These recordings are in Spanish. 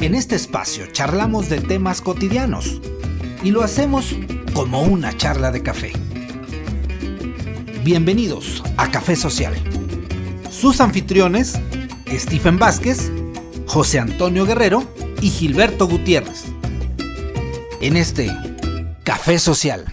En este espacio charlamos de temas cotidianos y lo hacemos como una charla de café. Bienvenidos a Café Social. Sus anfitriones, Stephen Vázquez, José Antonio Guerrero y Gilberto Gutiérrez. En este Café Social.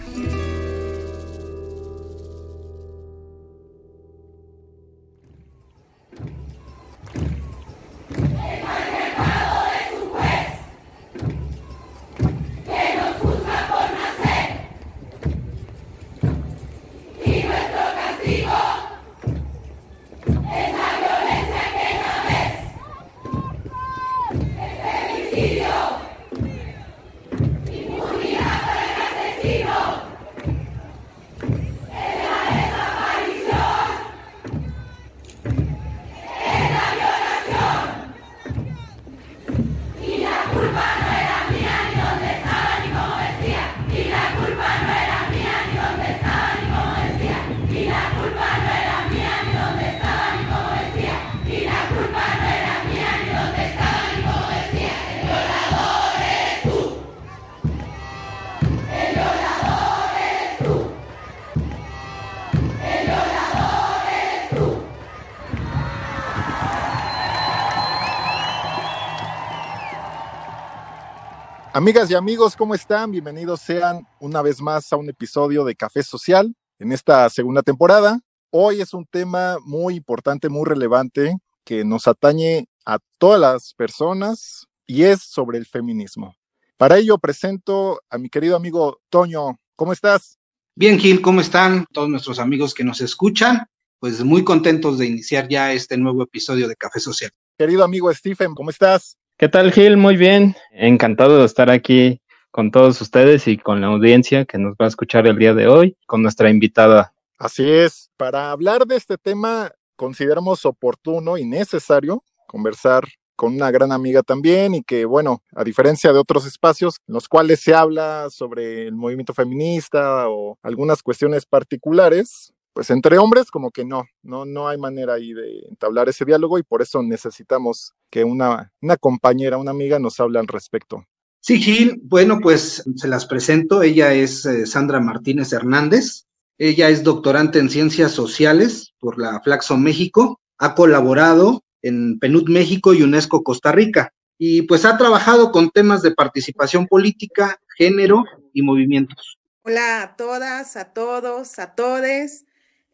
Amigas y amigos, ¿cómo están? Bienvenidos sean una vez más a un episodio de Café Social en esta segunda temporada. Hoy es un tema muy importante, muy relevante, que nos atañe a todas las personas y es sobre el feminismo. Para ello presento a mi querido amigo Toño. ¿Cómo estás? Bien, Gil, ¿cómo están todos nuestros amigos que nos escuchan? Pues muy contentos de iniciar ya este nuevo episodio de Café Social. Querido amigo Stephen, ¿cómo estás? ¿Qué tal, Gil? Muy bien. Encantado de estar aquí con todos ustedes y con la audiencia que nos va a escuchar el día de hoy, con nuestra invitada. Así es. Para hablar de este tema, consideramos oportuno y necesario conversar con una gran amiga también y que, bueno, a diferencia de otros espacios en los cuales se habla sobre el movimiento feminista o algunas cuestiones particulares, pues entre hombres como que no, no, no hay manera ahí de entablar ese diálogo y por eso necesitamos que una, una compañera, una amiga nos hable al respecto. Sí, Gil, bueno, pues se las presento. Ella es eh, Sandra Martínez Hernández. Ella es doctorante en Ciencias Sociales por la Flaxo México. Ha colaborado en PNUD México y UNESCO Costa Rica. Y pues ha trabajado con temas de participación política, género y movimientos. Hola a todas, a todos, a todes.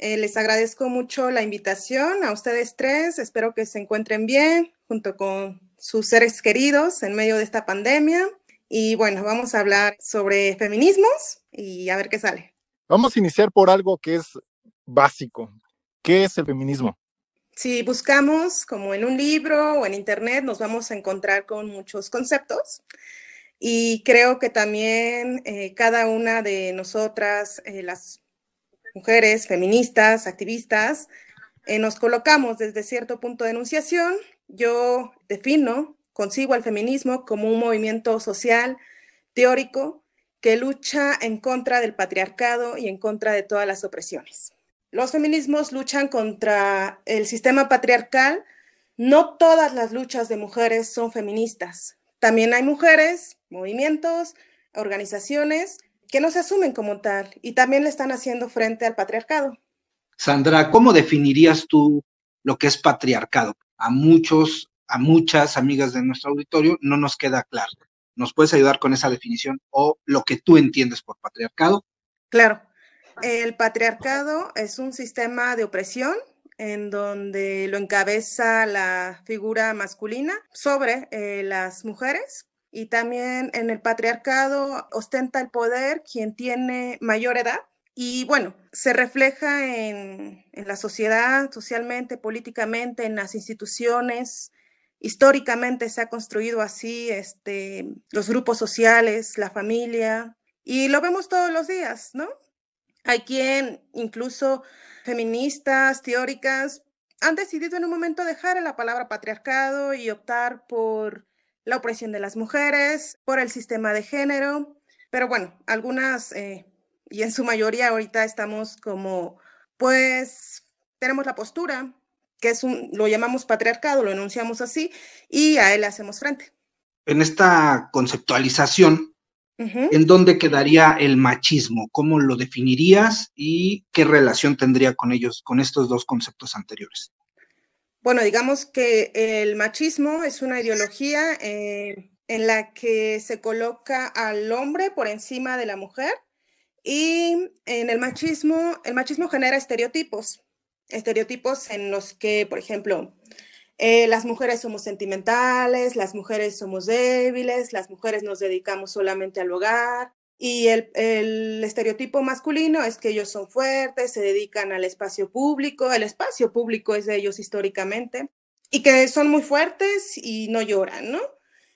Eh, les agradezco mucho la invitación a ustedes tres. Espero que se encuentren bien junto con sus seres queridos en medio de esta pandemia. Y bueno, vamos a hablar sobre feminismos y a ver qué sale. Vamos a iniciar por algo que es básico. ¿Qué es el feminismo? Si buscamos como en un libro o en internet, nos vamos a encontrar con muchos conceptos. Y creo que también eh, cada una de nosotras, eh, las mujeres feministas, activistas, eh, nos colocamos desde cierto punto de enunciación. Yo defino, consigo al feminismo como un movimiento social, teórico, que lucha en contra del patriarcado y en contra de todas las opresiones. Los feminismos luchan contra el sistema patriarcal. No todas las luchas de mujeres son feministas. También hay mujeres, movimientos, organizaciones que no se asumen como tal y también le están haciendo frente al patriarcado. Sandra, ¿cómo definirías tú lo que es patriarcado? A muchos, a muchas amigas de nuestro auditorio no nos queda claro. ¿Nos puedes ayudar con esa definición o lo que tú entiendes por patriarcado? Claro. El patriarcado es un sistema de opresión en donde lo encabeza la figura masculina sobre eh, las mujeres y también en el patriarcado ostenta el poder quien tiene mayor edad. Y bueno, se refleja en, en, la sociedad, socialmente, políticamente, en las instituciones. Históricamente se ha construido así este, los grupos sociales, la familia, y lo vemos todos los días, ¿no? Hay quien, incluso feministas, teóricas, han decidido en un momento dejar la palabra patriarcado y optar por la opresión de las mujeres, por el sistema de género, pero bueno, algunas, eh, y en su mayoría ahorita estamos como, pues, tenemos la postura, que es un, lo llamamos patriarcado, lo enunciamos así, y a él le hacemos frente. en esta conceptualización, ¿en dónde quedaría el machismo? ¿Cómo lo definirías y qué relación tendría con ellos, con estos dos conceptos anteriores? Bueno, digamos que el machismo es una ideología eh, en la que se coloca al hombre por encima de la mujer y en el machismo, el machismo genera estereotipos, estereotipos en los que, por ejemplo, eh, las mujeres somos sentimentales, las mujeres somos débiles, las mujeres nos dedicamos solamente al hogar, y el, el, estereotipo masculino es que ellos son fuertes, se dedican al espacio público, el espacio público es de ellos históricamente, y que son muy fuertes y no lloran, ¿no?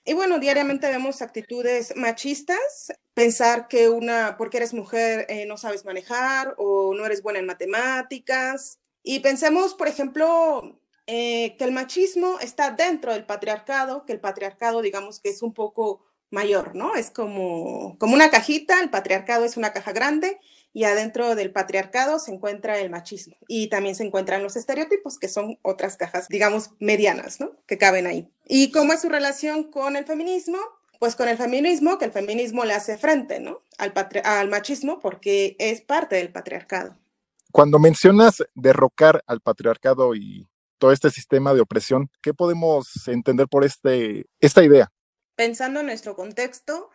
Y bueno, diariamente vemos actitudes machistas, pensar que una, porque eres mujer, eh, no sabes manejar o no eres buena en matemáticas. Y pensemos, por ejemplo, eh, que el machismo está dentro del patriarcado, que el patriarcado, digamos que es un poco mayor, ¿no? Es como, como una cajita, el patriarcado es una caja grande y adentro del patriarcado se encuentra el machismo y también se encuentran los estereotipos, que son otras cajas, digamos, medianas, ¿no? Que caben ahí. ¿Y cómo es su relación con el feminismo? Pues con el feminismo, que el feminismo le hace frente, ¿no? Al, al machismo porque es parte del patriarcado. Cuando mencionas derrocar al patriarcado y todo este sistema de opresión, ¿qué podemos entender por este, esta idea? Pensando en nuestro contexto,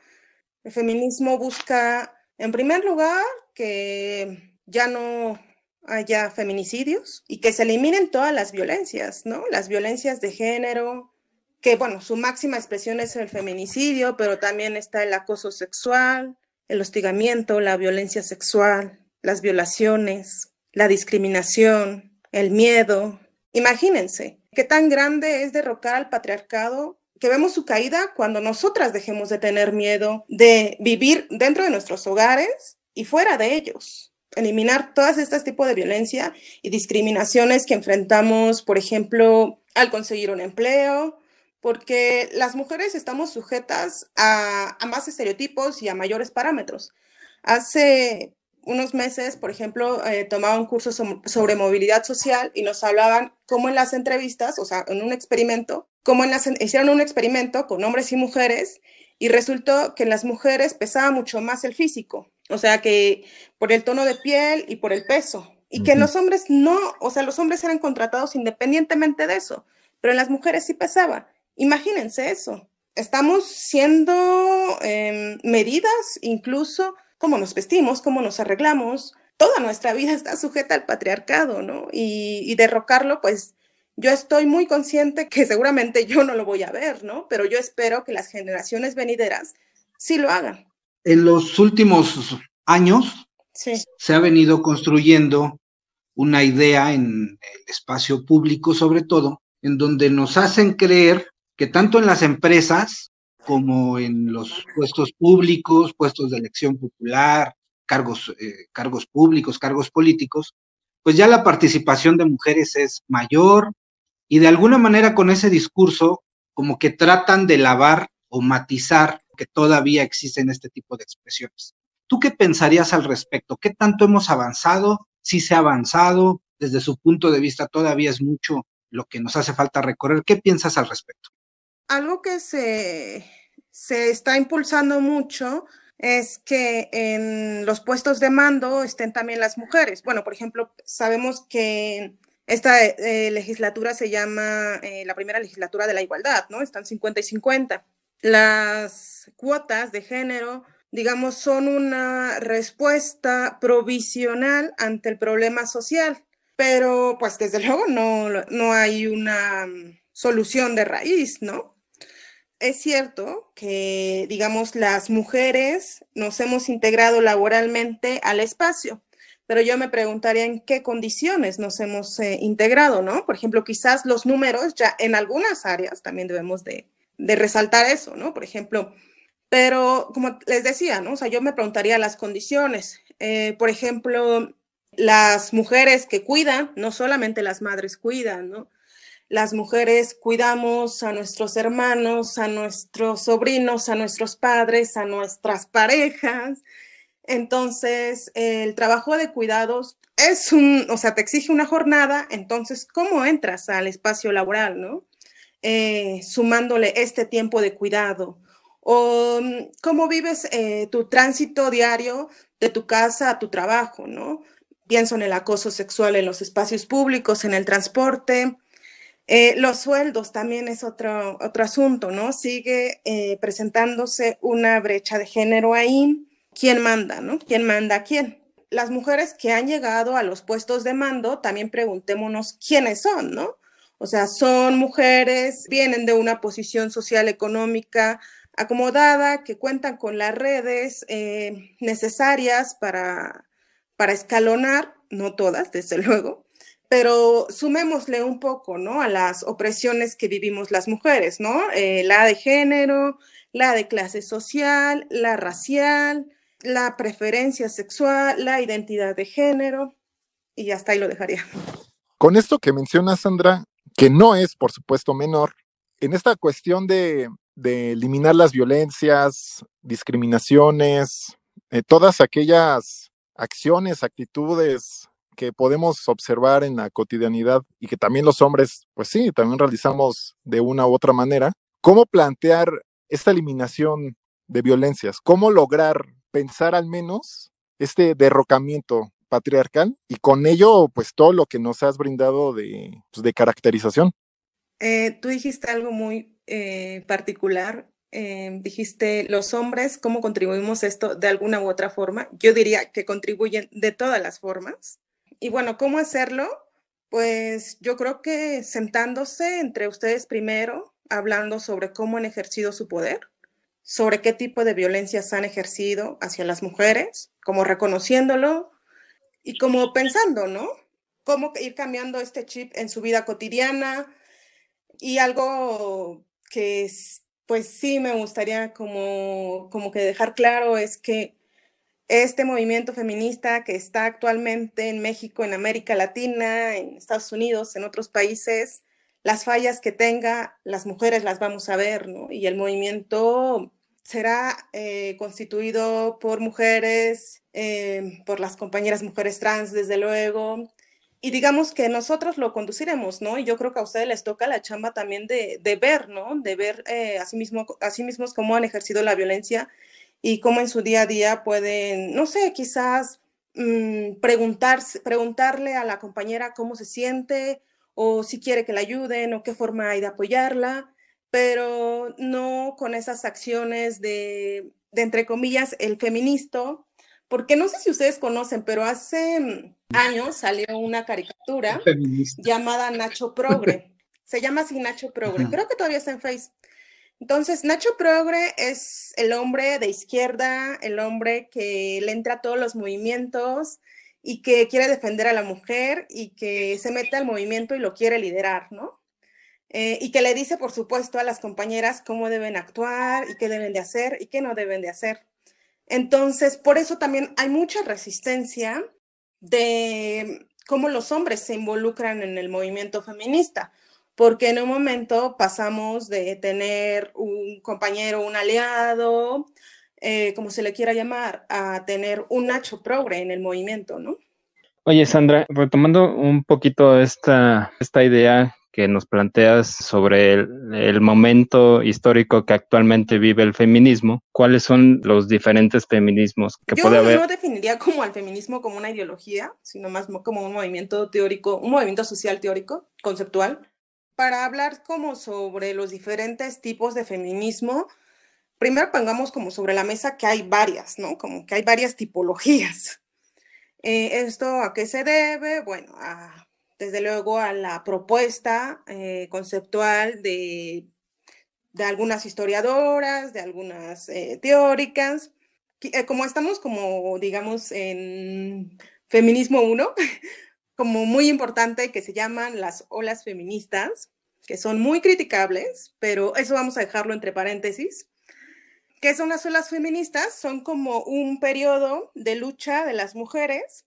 el feminismo busca, en primer lugar, que ya no haya feminicidios y que se eliminen todas las violencias, ¿no? Las violencias de género, que bueno, su máxima expresión es el feminicidio, pero también está el acoso sexual, el hostigamiento, la violencia sexual, las violaciones, la discriminación, el miedo. Imagínense, qué tan grande es derrocar al patriarcado que vemos su caída cuando nosotras dejemos de tener miedo de vivir dentro de nuestros hogares y fuera de ellos. Eliminar todas estas tipos de violencia y discriminaciones que enfrentamos, por ejemplo, al conseguir un empleo, porque las mujeres estamos sujetas a, más estereotipos y a mayores parámetros. Hace unos meses, por ejemplo, eh, tomaba un curso sobre movilidad social y nos hablaban cómo en las entrevistas, o sea, en un experimento, cómo en las, hicieron un experimento con hombres y mujeres y resultó que en las mujeres pesaba mucho más el físico, o sea, que por el tono de piel y por el peso, y que en los hombres no, o sea, los hombres eran contratados independientemente de eso, pero en las mujeres sí pesaba. Imagínense eso. Estamos siendo em, medidas incluso cómo nos vestimos, cómo nos arreglamos, toda nuestra vida está sujeta al patriarcado, ¿no? Y, derrocarlo, pues yo estoy muy consciente que seguramente yo no lo voy a ver, ¿no? Pero yo espero que las generaciones venideras sí lo hagan. En los últimos años se ha venido construyendo una idea en el espacio público, sobre todo, en donde nos hacen creer que tanto en las empresas como en los puestos públicos, puestos de elección popular, cargos, eh, cargos públicos, cargos políticos, pues ya la participación de mujeres es mayor y de alguna manera con ese discurso como que tratan de lavar o matizar que todavía existen este tipo de expresiones. ¿Tú qué pensarías al respecto? ¿Qué tanto hemos avanzado? Si se ha avanzado, desde su punto de vista todavía es mucho lo que nos hace falta recorrer. ¿Qué piensas al respecto? algo que se, está impulsando mucho es que en los puestos de mando estén también las mujeres. Bueno, por ejemplo, sabemos que esta eh, legislatura se llama eh, la primera legislatura de la igualdad, ¿no? Están 50 y 50. Las cuotas de género, digamos, son una respuesta provisional ante el problema social, pero pues desde luego no, no hay una solución de raíz, ¿no? es cierto que, digamos, las mujeres nos hemos integrado laboralmente al espacio, pero yo me preguntaría en qué condiciones nos hemos eh, integrado, ¿no? Por ejemplo, quizás los números ya en algunas áreas también debemos de, resaltar eso, ¿no? Por ejemplo, pero como les decía, ¿no? O sea, yo me preguntaría las condiciones. Eh, por ejemplo, las mujeres que cuidan, no solamente las madres cuidan, ¿no? las mujeres cuidamos a nuestros hermanos, a nuestros sobrinos, a nuestros padres, a nuestras parejas. Entonces, el trabajo de cuidados es un, o sea, te exige una jornada, entonces, ¿cómo entras al espacio laboral, no? eh, sumándole este tiempo de cuidado? ¿O mm, cómo vives eh, tu tránsito diario de tu casa a tu trabajo, ¿no? Pienso en el acoso sexual en los espacios públicos, en el transporte. Eh, los sueldos también es otro, otro asunto, ¿no? Sigue presentándose una brecha de género ahí. ¿Quién manda, no? ¿Quién manda a quién? las mujeres que han llegado a los puestos de mando, también preguntémonos quiénes son, ¿no? O sea, son mujeres, vienen de una posición social económica acomodada, que cuentan con las redes eh, necesarias para, para escalonar, no todas, desde luego, pero sumémosle un poco, ¿no? A las opresiones que vivimos las mujeres, ¿no? Eh, la de género, la de clase social, la racial, la preferencia sexual, la identidad de género, y hasta ahí lo dejaría. Con esto que menciona Sandra, que no es, por supuesto, menor, en esta cuestión de, eliminar las violencias, discriminaciones, eh, todas aquellas acciones, actitudes que podemos observar en la cotidianidad y que también los hombres, pues sí, también realizamos de una u otra manera, ¿cómo plantear esta eliminación de violencias? ¿Cómo lograr pensar al menos este derrocamiento patriarcal y con ello pues todo lo que nos has brindado de, pues, caracterización. Eh, tú dijiste algo muy eh, particular, eh, dijiste los hombres, ¿cómo contribuimos esto de alguna u otra forma? Yo diría que contribuyen de todas las formas. Y bueno, ¿cómo hacerlo? Pues yo creo que sentándose entre ustedes primero, hablando sobre cómo han ejercido su poder, sobre qué tipo de violencias han ejercido hacia las mujeres, como reconociéndolo y como pensando, ¿no? Cómo ir cambiando este chip en su vida cotidiana y algo que pues sí me gustaría como, como que dejar claro es que este movimiento feminista que está actualmente en México, en América Latina, en Estados Unidos, en otros países, las fallas que tenga, las mujeres las vamos a ver, ¿no? Y el movimiento será eh, constituido por mujeres, eh, por las compañeras mujeres trans, desde luego, y digamos que nosotros lo conduciremos, ¿no? Y yo creo que a ustedes les toca la chamba también de, de ver, ¿no? De ver eh, a, sí mismo, a mismos cómo han ejercido la violencia y cómo en su día a día pueden, no sé, quizás mm, preguntarle a la compañera cómo se siente o si quiere que la ayuden o qué forma hay de apoyarla pero no con esas acciones de, entre comillas, el feminista, porque no sé si ustedes conocen, pero hace mm, años salió una caricatura llamada Nacho Progre. Se llama así Nacho Progre. Creo que todavía está en Face. Entonces, Nacho Progre es el hombre de izquierda, el hombre que le entra a todos los movimientos y que quiere defender a la mujer y que se mete al movimiento y lo quiere liderar, ¿no? Eh, y que le dice, por supuesto, a las compañeras cómo deben actuar y qué deben de hacer y qué no deben de hacer. Entonces, por eso también hay mucha resistencia de cómo los hombres se involucran en el movimiento feminista, porque en un momento pasamos de tener un compañero, un aliado, eh, como se le quiera llamar, a tener un Nacho progre en el movimiento, ¿no? Oye, Sandra, retomando un poquito esta, esta idea que nos planteas sobre el, momento histórico que actualmente vive el feminismo, ¿cuáles son los diferentes feminismos que puede haber? Yo no definiría como al feminismo como una ideología, sino más como un movimiento teórico, un movimiento social teórico, conceptual. Para hablar como sobre los diferentes tipos de feminismo, primero pongamos como sobre la mesa que hay varias, ¿no? Como que hay varias tipologías. Eh, ¿Esto a qué se debe? Bueno, a desde luego a la propuesta eh, conceptual de, de, algunas historiadoras, de algunas eh, teóricas. Eh, como estamos como, digamos, en Feminismo 1, como muy importante que se llaman las olas feministas, que son muy criticables, pero eso vamos a dejarlo entre paréntesis. ¿Qué son las olas feministas? Son como un periodo de lucha de las mujeres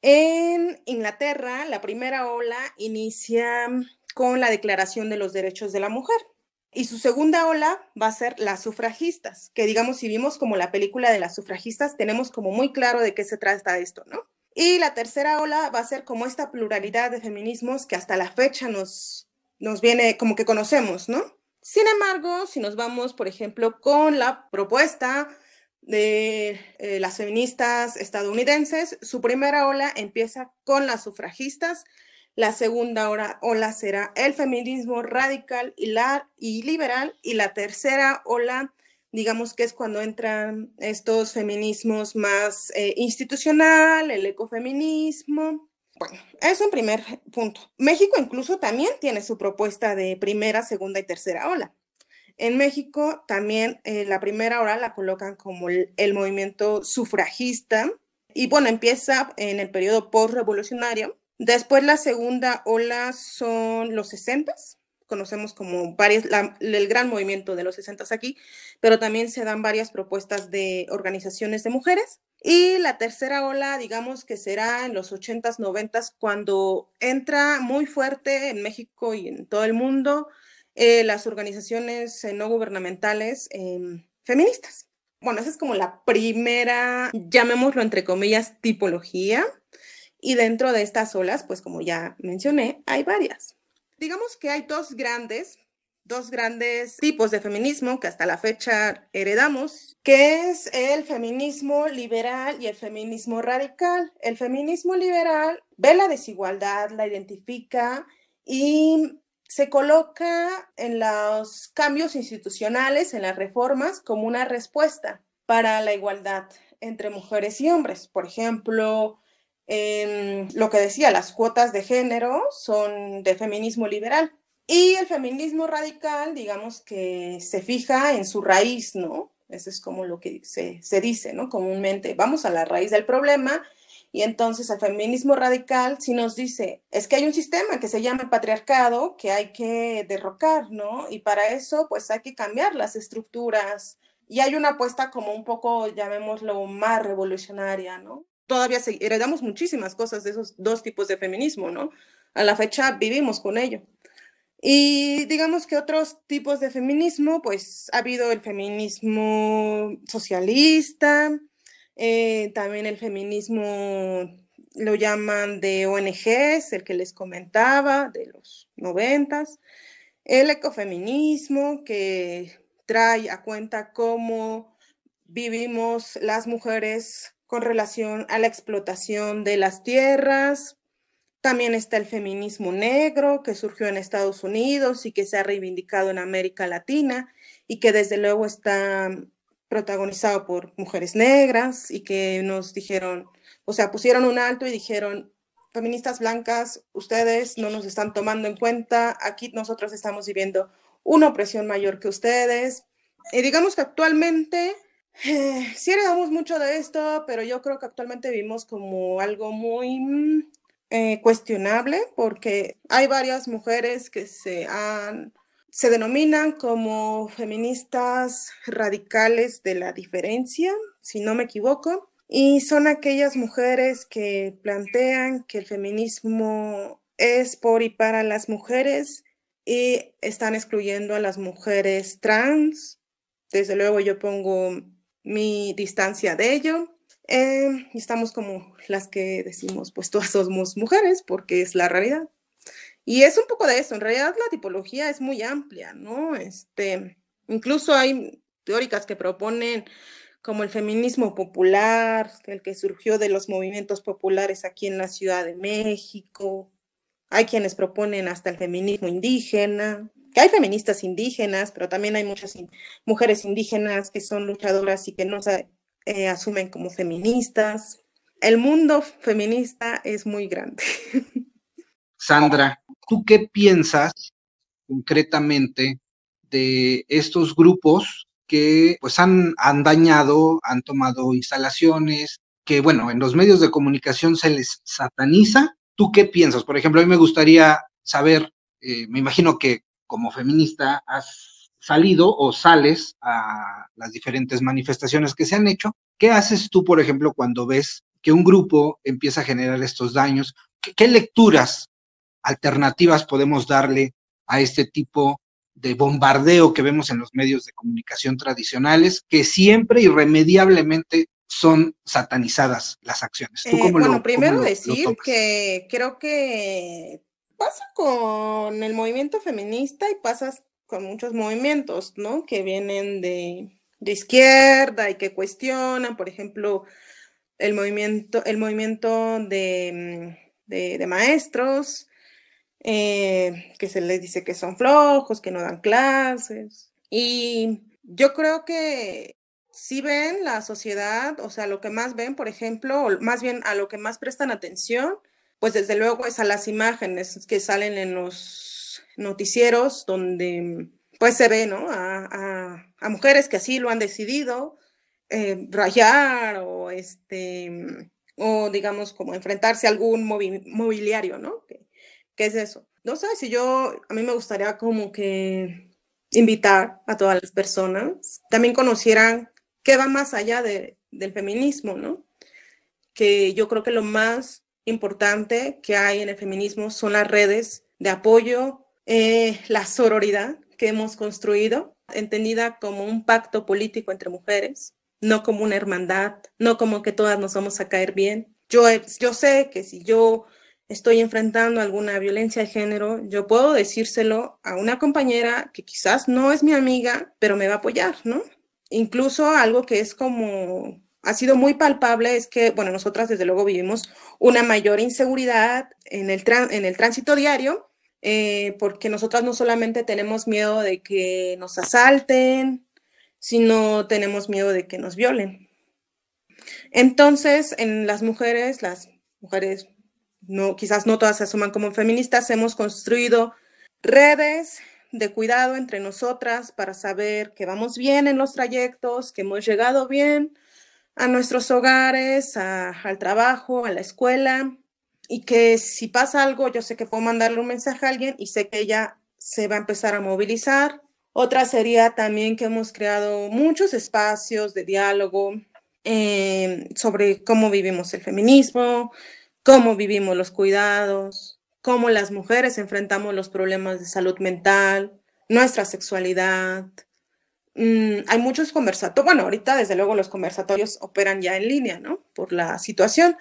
en Inglaterra, la primera ola inicia con la Declaración de los Derechos de la Mujer. Y su segunda ola va a ser las sufragistas, que digamos, si vimos como la película de las sufragistas, tenemos como muy claro de qué se trata esto, ¿no? Y la tercera ola va a ser como esta pluralidad de feminismos que hasta la fecha nos, nos viene como que conocemos, ¿no? Sin embargo, si nos vamos, por ejemplo, con la propuesta de eh, las feministas estadounidenses, su primera ola empieza con las sufragistas, la segunda ola será el feminismo radical y, liberal, y la tercera ola, digamos que es cuando entran estos feminismos más eh, institucional, el ecofeminismo, bueno, es un primer punto. México incluso también tiene su propuesta de primera, segunda y tercera ola. En México también eh, la primera ola la colocan como el, movimiento sufragista y bueno, empieza en el periodo postrevolucionario. Después la segunda ola son los 60 conocemos como varias, el gran movimiento de los 60 aquí, pero también se dan varias propuestas de organizaciones de mujeres. Y la tercera ola, digamos que será en los 80s, 90s, cuando entra muy fuerte en México y en todo el mundo eh, las organizaciones eh, no gubernamentales em, feministas. Bueno, esa es como la primera, llamémoslo entre comillas, tipología. Y dentro de estas olas, pues como ya mencioné, hay varias. Digamos que hay dos grandes dos grandes tipos de feminismo que hasta la fecha heredamos, que es el feminismo liberal y el feminismo radical. El feminismo liberal ve la desigualdad, la identifica y se coloca en los cambios institucionales, en las reformas, como una respuesta para la igualdad entre mujeres y hombres. Por ejemplo, lo que decía, las cuotas de género son de feminismo liberal y el feminismo radical, digamos que se fija en su raíz, ¿no? Eso es como lo que se, dice, ¿no? Comúnmente, vamos a la raíz del problema y entonces el feminismo radical sí nos dice, es que hay un sistema que se llama patriarcado que hay que derrocar, ¿no? Y para eso, pues hay que cambiar las estructuras. Y hay una apuesta como un poco, llamémoslo, más revolucionaria, ¿no? Todavía heredamos muchísimas cosas de esos dos tipos de feminismo, ¿no? A la fecha vivimos con ello. Y digamos que otros tipos de feminismo, pues ha habido el feminismo socialista, eh, también el feminismo lo llaman de ONGs, el que les comentaba, de los noventas, el ecofeminismo que trae a cuenta cómo vivimos las mujeres con relación a la explotación de las tierras, también está el feminismo negro que surgió en Estados Unidos y que se ha reivindicado en América Latina y que desde luego está protagonizado por mujeres negras y que nos dijeron, o sea, pusieron un alto y dijeron, feministas blancas, ustedes no nos están tomando en cuenta, aquí nosotros estamos viviendo una opresión mayor que ustedes. Y digamos que actualmente eh, sí heredamos mucho de esto, pero yo creo que actualmente vivimos como algo muy mm, eh, cuestionable porque hay varias mujeres que se han se denominan como feministas radicales de la diferencia, si no me equivoco, y son aquellas mujeres que plantean que el feminismo es por y para las mujeres y están excluyendo a las mujeres trans. Desde luego yo pongo mi distancia de ello. Eh, estamos como las que decimos, pues todas somos mujeres, porque es la realidad. Y es un poco de eso, en realidad la tipología es muy amplia, ¿no? Este, incluso hay teóricas que proponen como el feminismo popular, el que surgió de los movimientos populares aquí en la Ciudad de México. Hay quienes proponen hasta el feminismo indígena, que hay feministas indígenas, pero también hay muchas mujeres indígenas que son luchadoras y que no se eh, asumen como feministas. El mundo feminista es muy grande. Sandra, ¿tú qué piensas concretamente de estos grupos que pues han, han dañado, han tomado instalaciones, que bueno, en los medios de comunicación se les sataniza? ¿Tú qué piensas? Por ejemplo, a mí me gustaría saber, eh, me imagino que como feminista has salido o sales a las diferentes manifestaciones que se han hecho. ¿Qué haces tú, por ejemplo, cuando ves que un grupo empieza a generar estos daños? ¿Qué, lecturas alternativas podemos darle a este tipo de bombardeo que vemos en los medios de comunicación tradicionales, que siempre irremediablemente son satanizadas las acciones. ¿Tú eh, bueno, primero decir que creo que pasa con el movimiento feminista y pasa con muchos movimientos, ¿no? Que vienen de, izquierda y que cuestionan, por ejemplo, el movimiento, el movimiento de, mm, maestros, eh, que se les dice que son flojos, que no dan clases. Y yo creo que si ven la sociedad, o sea, lo que más ven, por ejemplo, o más bien a lo que más prestan atención, pues desde luego es a las imágenes que salen en los noticieros donde pues se ve, ¿no? A, mujeres que así lo han decidido, eh, rayar o este, o digamos como enfrentarse a algún mobiliario, ¿no? ¿Qué, ¿Qué es eso? No sé, si yo, a mí me gustaría como que invitar a todas las personas, también conocieran qué va más allá de, del feminismo, ¿no? Que yo creo que lo más importante que hay en el feminismo son las redes de apoyo, eh, la sororidad que hemos construido, entendida como un pacto político entre mujeres, no como una hermandad, no como que todas nos vamos a caer bien. Yo, yo sé que si yo estoy enfrentando alguna violencia de género, yo puedo decírselo a una compañera que quizás no es mi amiga, pero me va a apoyar, ¿no? Incluso algo que es como, ha sido muy palpable es que, bueno, nosotras desde luego vivimos una mayor inseguridad en el, en el tránsito diario, eh, porque nosotras no solamente tenemos miedo de que nos asalten, sino tenemos miedo de que nos violen. Entonces, en las mujeres, las mujeres no, quizás no todas se asuman como feministas, hemos construido redes de cuidado entre nosotras para saber que vamos bien en los trayectos, que hemos llegado bien a nuestros hogares, al trabajo, a la escuela, y que si pasa algo, yo sé que puedo mandarle un mensaje a alguien y sé que ella se va a empezar a movilizar. Otra sería también que hemos creado muchos espacios de diálogo eh, sobre cómo vivimos el feminismo, cómo vivimos los cuidados, cómo las mujeres enfrentamos los problemas de salud mental, nuestra sexualidad. Mm, hay muchos conversatorios, bueno, ahorita desde luego los conversatorios operan ya en línea, ¿no? Por la situación,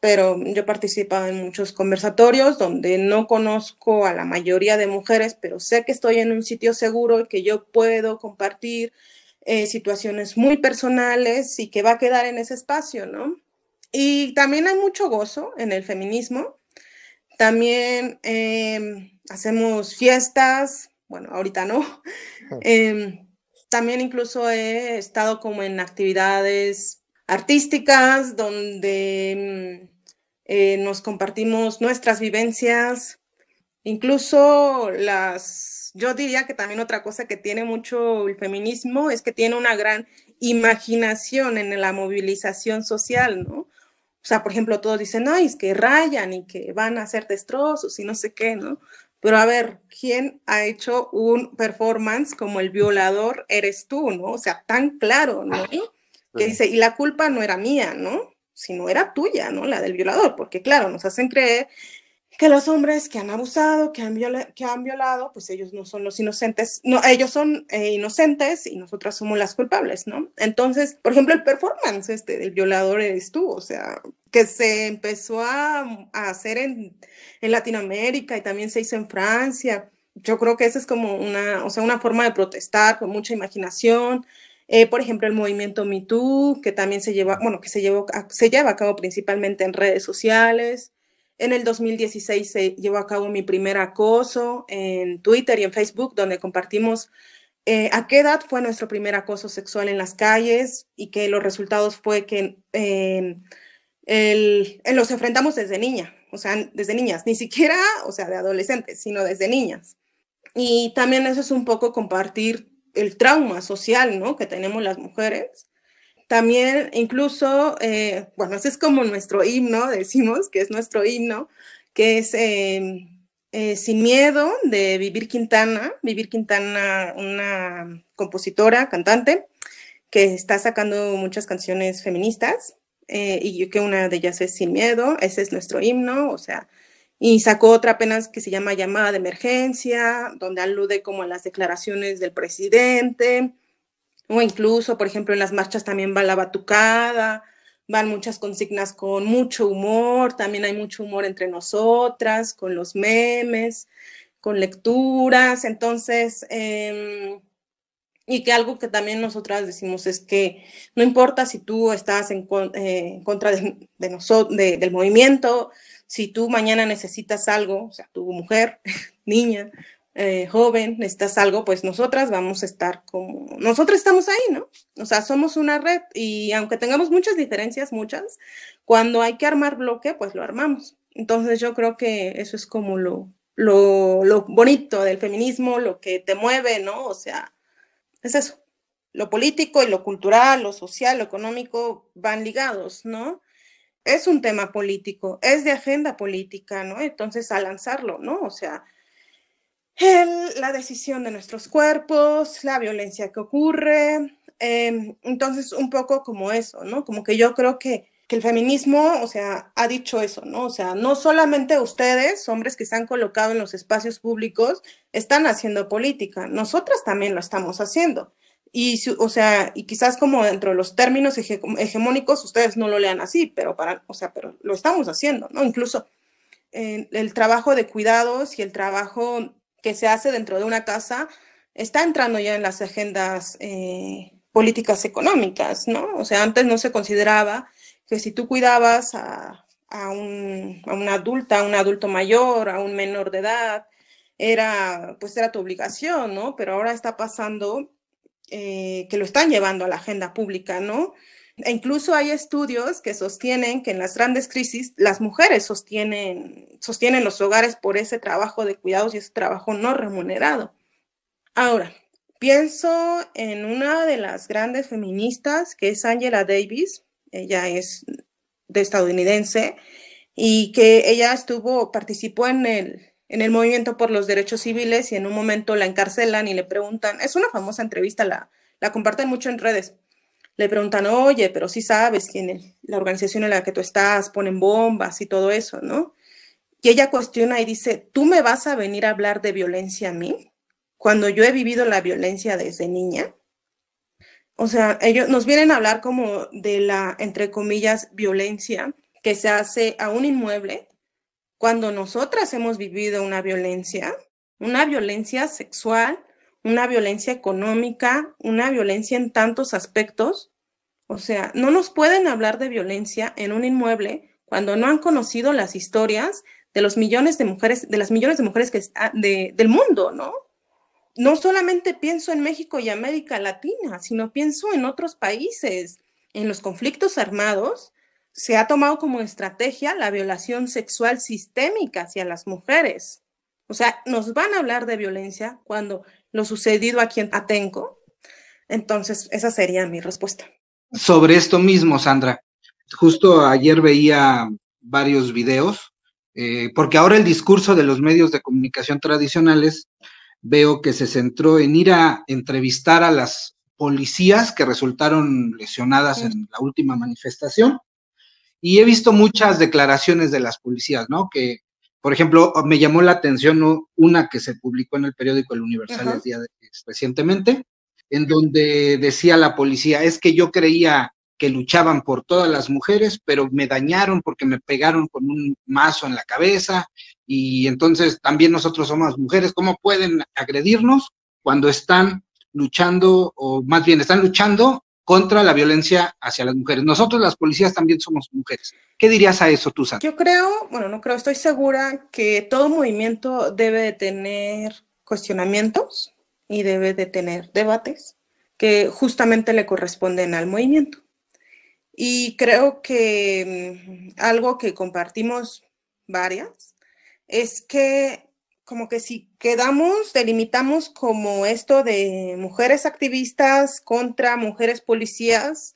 pero yo he participado en muchos conversatorios donde no conozco a la mayoría de mujeres, pero sé que estoy en un sitio seguro y que yo puedo compartir eh, situaciones muy personales y que va a quedar en ese espacio, ¿no? Y también hay mucho gozo en el feminismo. También em, hacemos fiestas, bueno, ahorita no. Em, también incluso he estado como en actividades artísticas donde em, eh, nos compartimos nuestras vivencias, incluso las, yo diría que también otra cosa que tiene mucho el feminismo es que tiene una gran imaginación en la movilización social, ¿no? O sea, por ejemplo, todos dicen, ay, es que rayan y que van a hacer destrozos y no sé qué, ¿no? Pero a ver, ¿quién ha hecho un performance como el violador eres tú, ¿no? O sea, tan claro, ¿no? Que dice, y la culpa no era mía, ¿no? Sino era tuya, ¿no? La del violador, porque claro, nos hacen creer que los hombres que han abusado, que han, que han violado, pues ellos no son los inocentes, no, ellos son eh, inocentes y nosotras somos las culpables, ¿no? Entonces, por ejemplo, el performance este del violador eres tú, o sea, que se empezó a, a hacer en, en, Latinoamérica y también se hizo en Francia. Yo creo que esa es como una, o sea, una forma de protestar con mucha imaginación. Eh, por ejemplo, el movimiento MeToo, que también se lleva, bueno, que se, llevó, se lleva a cabo principalmente en redes sociales. En el 2016 se llevó a cabo mi primer acoso en Twitter y en Facebook, donde compartimos eh, a qué edad fue nuestro primer acoso sexual en las calles y que los resultados fue que em, los enfrentamos desde niña, o sea, desde niñas, ni siquiera, o sea, de adolescentes, sino desde niñas. Y también eso es un poco compartir el trauma social, ¿no? Que tenemos las mujeres también incluso, eh, bueno, ese es como nuestro himno, decimos que es nuestro himno, que es em, eh, Sin Miedo de Vivir Quintana. Vivir Quintana, una compositora, cantante, que está sacando muchas canciones feministas eh, y que una de ellas es Sin Miedo, ese es nuestro himno, o sea, y sacó otra apenas que se llama Llamada de Emergencia, donde alude como a las declaraciones del presidente, o incluso, por ejemplo, en las marchas también va la batucada, van muchas consignas con mucho humor, también hay mucho humor entre nosotras, con los memes, con lecturas, entonces, em, y que algo que también nosotras decimos es que no importa si tú estás en, eh, contra de, nosotros, del movimiento, si tú mañana necesitas algo, o sea, tu mujer, niña, eh, joven, necesitas algo, pues nosotras vamos a estar como, nosotros estamos ahí, ¿no? O sea, somos una red y aunque tengamos muchas diferencias, muchas, cuando hay que armar bloque, pues lo armamos. Entonces yo creo que eso es como lo, lo, lo bonito del feminismo, lo que te mueve, ¿no? O sea, es eso. Lo político y lo cultural, lo social, lo económico van ligados, ¿no? Es un tema político, es de agenda política, ¿no? Entonces, a lanzarlo, ¿no? O sea, la decisión de nuestros cuerpos, la violencia que ocurre. Em, entonces, un poco como eso, ¿no? Como que yo creo que, que, el feminismo, o sea, ha dicho eso, ¿no? O sea, no solamente ustedes, hombres que se han colocado en los espacios públicos, están haciendo política, nosotras también lo estamos haciendo. Y, o sea, y quizás como dentro de los términos hegemónicos, ustedes no lo lean así, pero para, o sea, pero lo estamos haciendo, ¿no? Incluso el trabajo de cuidados y el trabajo que se hace dentro de una casa está entrando ya en las agendas eh, políticas económicas, ¿no? O sea, antes no se consideraba que si tú cuidabas a, a, un, a una adulta, a un adulto mayor, a un menor de edad, era, pues era tu obligación, ¿no? Pero ahora está pasando eh, que lo están llevando a la agenda pública, ¿no? E incluso hay estudios que sostienen que en las grandes crisis las mujeres sostienen, sostienen los hogares por ese trabajo de cuidados y ese trabajo no remunerado. Ahora, pienso en una de las grandes feministas que es Angela Davis, ella es de estadounidense y que ella estuvo, participó en el, en el movimiento por los derechos civiles y en un momento la encarcelan y le preguntan, es una famosa entrevista, la, la comparten mucho en redes le preguntan, oye, pero sí sabes quién la organización en la que tú estás, ponen bombas y todo eso, ¿no? Y ella cuestiona y dice, ¿tú me vas a venir a hablar de violencia a mí? Cuando yo he vivido la violencia desde niña. O sea, ellos nos vienen a hablar como de la, entre comillas, violencia que se hace a un inmueble cuando nosotras hemos vivido una violencia, una violencia sexual, una violencia económica, una violencia en tantos aspectos o sea, no nos pueden hablar de violencia en un inmueble cuando no han conocido las historias de los millones de mujeres, de las millones de mujeres que, del mundo, ¿no? No solamente pienso en México y América Latina, sino pienso en otros países. En los conflictos armados se ha tomado como estrategia la violación sexual sistémica hacia las mujeres. O sea, nos van a hablar de violencia cuando lo sucedido aquí en Atenco. Entonces, esa sería mi respuesta sobre esto mismo, Sandra. Justo ayer veía varios videos, eh, porque ahora el discurso de los medios de comunicación tradicionales veo que se centró en ir a entrevistar a las policías que resultaron lesionadas en la última manifestación. Y he visto muchas declaraciones de las policías, ¿no? Que, por ejemplo, me llamó la atención una que se publicó en el periódico El Universal el día de, recientemente, en donde decía la policía, es que yo creía que luchaban por todas las mujeres, pero me dañaron porque me pegaron con un mazo en la cabeza y entonces también nosotros somos mujeres, ¿cómo pueden agredirnos cuando están luchando o más bien están luchando contra la violencia hacia las mujeres? Nosotros las policías también somos mujeres. ¿Qué dirías a eso tú, Yo creo, bueno, no creo, estoy segura que todo movimiento debe de tener cuestionamientos, y debe de tener debates que justamente le corresponden al movimiento. Y creo que mm, algo que compartimos varias es que como que si quedamos, delimitamos como esto de mujeres activistas contra mujeres policías,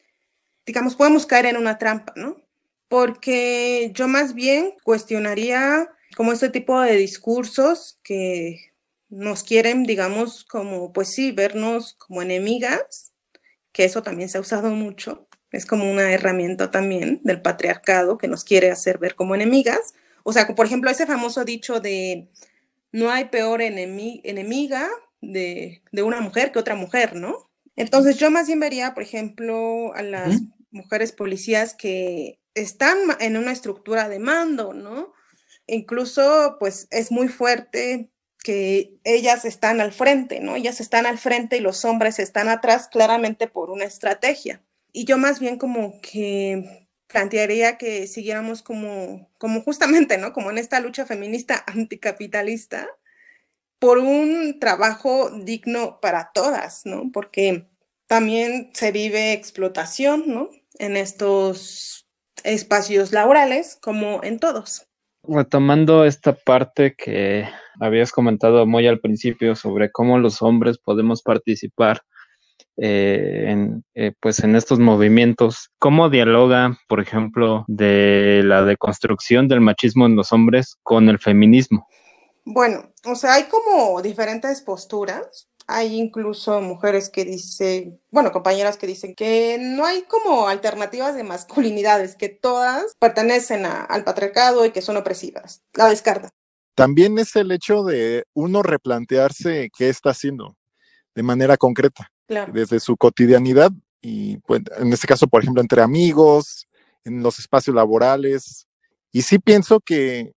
digamos, podemos caer en una trampa, ¿no? Porque yo más bien cuestionaría como este tipo de discursos que nos quieren, digamos, como, pues sí, vernos como enemigas, que eso también se ha usado mucho, es como una herramienta también del patriarcado que nos quiere hacer ver como enemigas. O sea, por ejemplo, ese famoso dicho de no hay peor enemiga de, una mujer que otra mujer, ¿no? Entonces yo más bien vería, por ejemplo, a las mujeres policías que están en una estructura de mando, ¿no? Incluso, pues es muy fuerte que ellas están al frente, ¿no? Ellas están al frente y los hombres están atrás claramente por una estrategia. Y yo más bien como que plantearía que siguiéramos como, como justamente, ¿no? Como en esta lucha feminista anticapitalista por un trabajo digno para todas, ¿no? Porque también se vive explotación, ¿no? En estos espacios laborales como en todos. Retomando esta parte que habías comentado muy al principio sobre cómo los hombres podemos participar eh, en, eh, pues en estos movimientos, ¿cómo dialoga, por ejemplo, de la deconstrucción del machismo en los hombres con el feminismo? Bueno, o sea, hay como diferentes posturas. Hay incluso mujeres que dicen, bueno, compañeras que dicen que no hay como alternativas de masculinidades, que todas pertenecen al patriarcado y que son opresivas. La descarta. También es el hecho de uno replantearse qué está haciendo de manera concreta, desde su cotidianidad y pues, en este caso, por ejemplo, entre amigos, en los espacios laborales. Y sí pienso que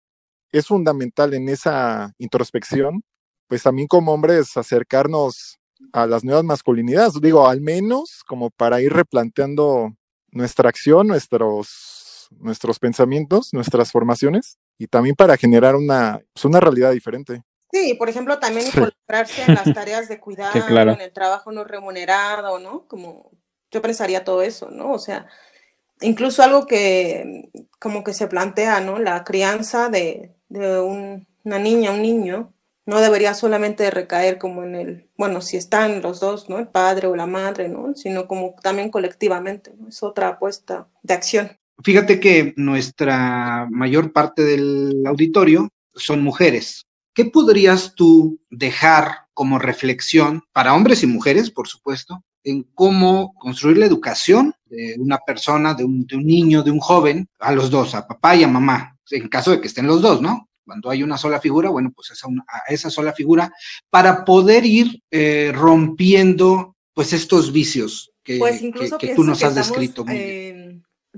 es fundamental en esa introspección, pues también como hombres acercarnos a las nuevas masculinidades, digo, al menos como para ir replanteando nuestra acción, nuestros, nuestros pensamientos, nuestras formaciones y también para generar una, pues, una realidad diferente. Sí, por ejemplo, también involucrarse en las tareas de cuidado, en el trabajo no remunerado, ¿no? Como yo pensaría todo eso, ¿no? O sea, incluso algo que como que se plantea, ¿no? La crianza de, de una niña, un niño, no debería solamente recaer como en el, bueno, si están los dos, ¿no? El padre o la madre, ¿no? Sino como también colectivamente, ¿no? Es otra apuesta de acción. Fíjate que nuestra mayor parte del auditorio son mujeres. ¿Qué podrías tú dejar como reflexión para hombres y mujeres, por supuesto, en cómo construir la educación de una persona, de un, de un niño, de un joven, a los dos, a papá y a mamá, en caso de que estén los dos, ¿no? Cuando hay una sola figura, bueno, pues esa, a esa sola figura, para poder ir eh, rompiendo, pues, estos vicios que, pues que, tú nos has descrito.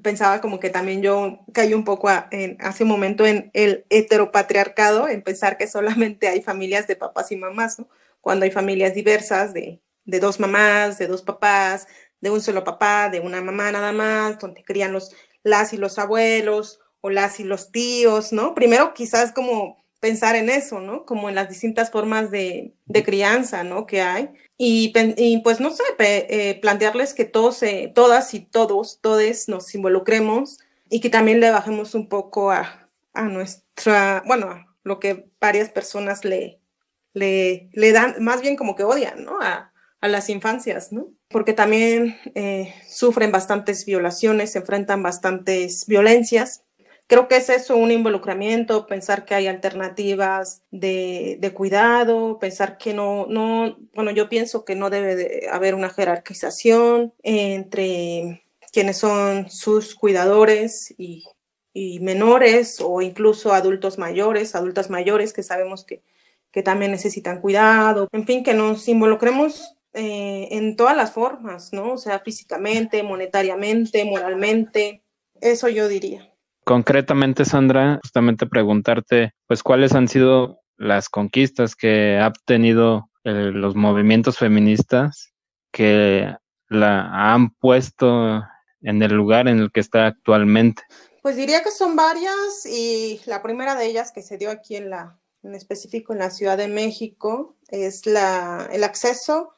Pensaba como que también yo caí un poco en, hace un momento en el heteropatriarcado, en pensar que solamente hay familias de papás y mamás, ¿no? Cuando hay familias diversas de, de dos mamás, de dos papás, de un solo papá, de una mamá nada más, donde crían los, las y los abuelos, o las y los tíos, ¿no? Primero quizás como pensar en eso, ¿no? Como en las distintas formas de, crianza, ¿no? Que hay. Y, pues no sé, eh, plantearles que todos, todas y todos, todes nos involucremos y que también le bajemos un poco a, nuestra, bueno, a lo que varias personas le, le, le, dan, más bien como que odian, ¿no? A, a las infancias, ¿no? Porque también eh, sufren bastantes violaciones, se enfrentan bastantes violencias Creo que es eso, un involucramiento, pensar que hay alternativas de, de, cuidado, pensar que no, no, bueno, yo pienso que no debe de haber una jerarquización entre quienes son sus cuidadores y, y menores o incluso adultos mayores, adultas mayores que sabemos que, que también necesitan cuidado, en fin, que nos involucremos eh, en todas las formas, ¿no? O sea, físicamente, monetariamente, moralmente, eso yo diría. Concretamente, Sandra, justamente preguntarte, pues, cuáles han sido las conquistas que ha tenido eh, los movimientos feministas que la han puesto en el lugar en el que está actualmente. Pues diría que son varias y la primera de ellas que se dio aquí en la, en específico en la Ciudad de México, es la, el acceso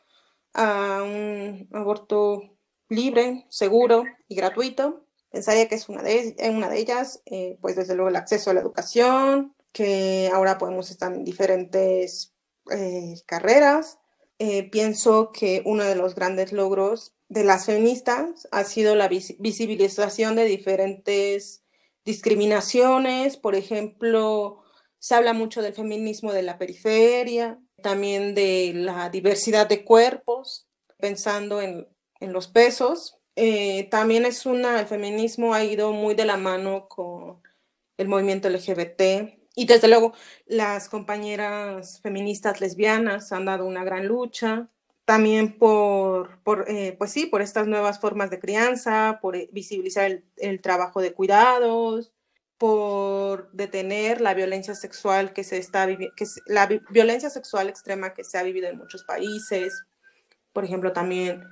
a un aborto libre, seguro y gratuito pensaría que es una de, una de ellas, eh, pues desde luego el acceso a la educación, que ahora podemos estar en diferentes eh, carreras. Eh, pienso que uno de los grandes logros de las feministas ha sido la visibilización de diferentes discriminaciones, por ejemplo, se habla mucho del feminismo de la periferia, también de la diversidad de cuerpos, pensando en, en los pesos, eh, también es una, el feminismo ha ido muy de la mano con el movimiento LGBT y desde luego las compañeras feministas lesbianas han dado una gran lucha también por, por eh, pues sí, por estas nuevas formas de crianza, por eh, visibilizar el, el, trabajo de cuidados, por detener la violencia sexual que se está viviendo, la vi violencia sexual extrema que se ha vivido en muchos países. Por ejemplo, también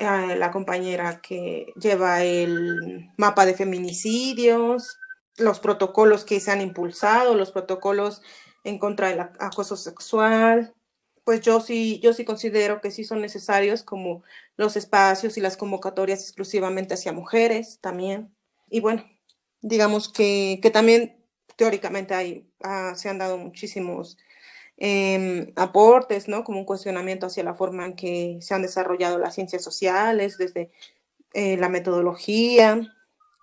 la compañera que lleva el mapa de feminicidios, los protocolos que se han impulsado, los protocolos en contra del acoso sexual, pues yo sí, yo sí considero que sí son necesarios como los espacios y las convocatorias exclusivamente hacia mujeres también. Y bueno, digamos que, que también teóricamente hay, ah, se han dado muchísimos eh, aportes, ¿no? Como un cuestionamiento hacia la forma en que se han desarrollado las ciencias sociales, desde eh, la metodología,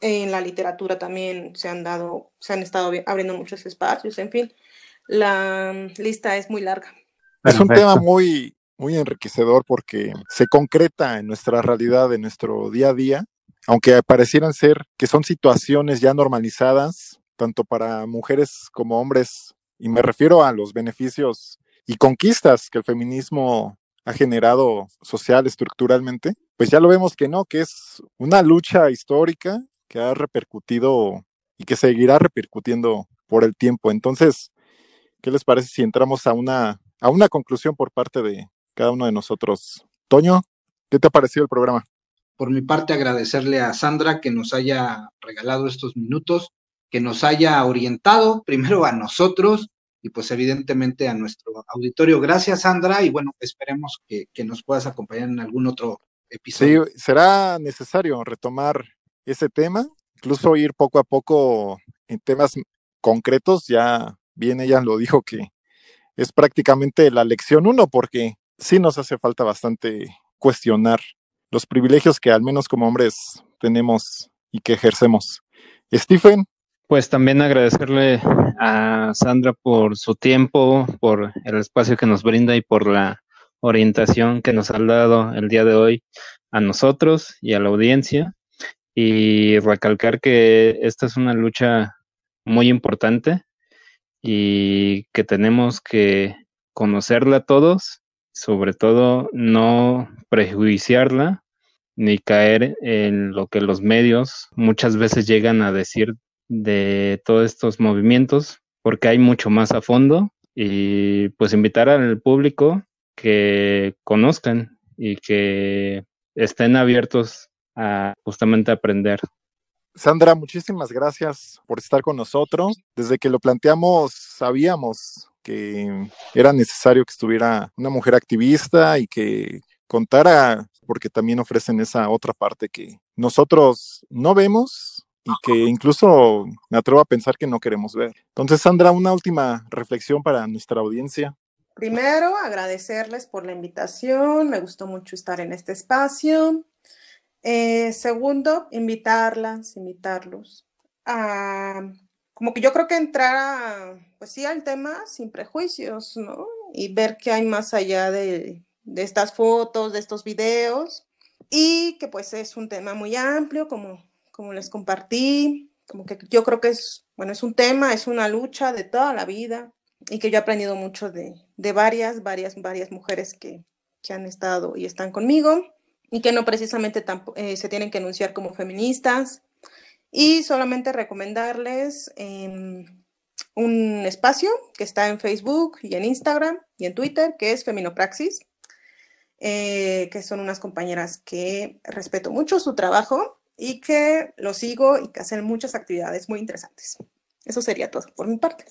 en la literatura también se han dado, se han estado abriendo muchos espacios, en fin, la lista es muy larga. Es un tema muy, muy enriquecedor porque se concreta en nuestra realidad, en nuestro día a día, aunque parecieran ser que son situaciones ya normalizadas, tanto para mujeres como hombres, y me refiero a los beneficios y conquistas que el feminismo ha generado social, estructuralmente, pues ya lo vemos que no, que es una lucha histórica que ha repercutido y que seguirá repercutiendo por el tiempo. Entonces, ¿qué les parece si entramos a una a una conclusión por parte de cada uno de nosotros. Toño, ¿qué te ha parecido el programa? Por mi parte, agradecerle a Sandra que nos haya regalado estos minutos, que nos haya orientado primero a nosotros y pues evidentemente a nuestro auditorio. Gracias, Sandra, y bueno, esperemos que, que nos puedas acompañar en algún otro episodio. Sí, será necesario retomar ese tema, incluso ir poco a poco en temas concretos. Ya bien ella lo dijo que es prácticamente la lección uno, porque sí nos hace falta bastante cuestionar los privilegios que al menos como hombres tenemos y que ejercemos. Stephen. Pues también agradecerle a Sandra por su tiempo, por el espacio que nos brinda y por la orientación que nos ha dado el día de hoy a nosotros y a la audiencia. Y recalcar que esta es una lucha muy importante y que tenemos que conocerla todos, sobre todo no prejuiciarla ni caer en lo que los medios muchas veces llegan a decir de todos estos movimientos, porque hay mucho más a fondo y pues invitar al público que conozcan y que estén abiertos a justamente aprender Sandra, muchísimas gracias por estar con nosotros. Desde que lo planteamos, sabíamos que era necesario que estuviera una mujer activista y que contara, porque también ofrecen esa otra parte que nosotros no vemos y que incluso me atrevo a pensar que no queremos ver. Entonces, Sandra, una última reflexión para nuestra audiencia. Primero, agradecerles por la invitación. Me gustó mucho estar en este espacio. Eh, segundo, invitarlas, invitarlos a, como que yo creo que entrar, pues sí, al tema sin prejuicios, ¿no? Y ver qué hay más allá de, de estas fotos, de estos videos, y que pues es un tema muy amplio, como, como les compartí, como que yo creo que es, bueno, es un tema, es una lucha de toda la vida, y que yo he aprendido mucho de, de varias, varias, varias mujeres que, que han estado y están conmigo y que no precisamente eh, se tienen que anunciar como feministas. Y solamente recomendarles em, un espacio que está en Facebook y en Instagram y en Twitter, que es Feminopraxis, eh, que son unas compañeras que respeto mucho su trabajo y que lo sigo y que hacen muchas actividades muy interesantes. Eso sería todo por mi parte.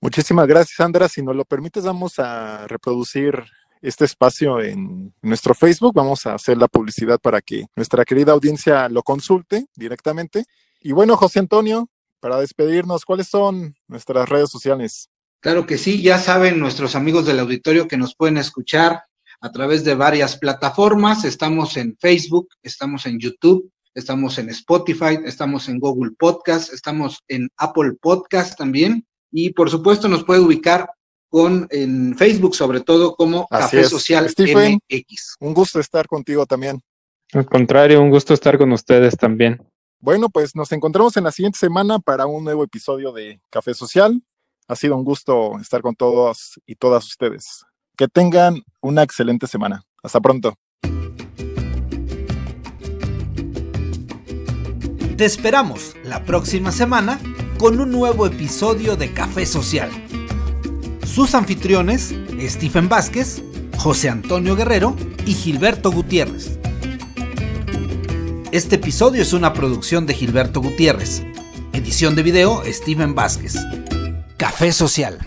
Muchísimas gracias, Sandra. Si nos lo permites, vamos a reproducir este espacio en nuestro Facebook. Vamos a hacer la publicidad para que nuestra querida audiencia lo consulte directamente. Y bueno, José Antonio, para despedirnos, ¿cuáles son nuestras redes sociales? Claro que sí, ya saben nuestros amigos del auditorio que nos pueden escuchar a través de varias plataformas. Estamos en Facebook, estamos en YouTube, estamos en Spotify, estamos en Google Podcast, estamos en Apple Podcast también. Y por supuesto nos puede ubicar con en Facebook sobre todo como Café Social MX. Un gusto estar contigo también. Al contrario, un gusto estar con ustedes también. Bueno, pues nos encontramos en la siguiente semana para un nuevo episodio de Café Social. Ha sido un gusto estar con todos y todas ustedes. Que tengan una excelente semana. Hasta pronto. Te esperamos la próxima semana con un nuevo episodio de Café Social. Sus anfitriones, Stephen Vázquez, José Antonio Guerrero y Gilberto Gutiérrez. Este episodio es una producción de Gilberto Gutiérrez. Edición de video, Steven Vázquez. Café Social.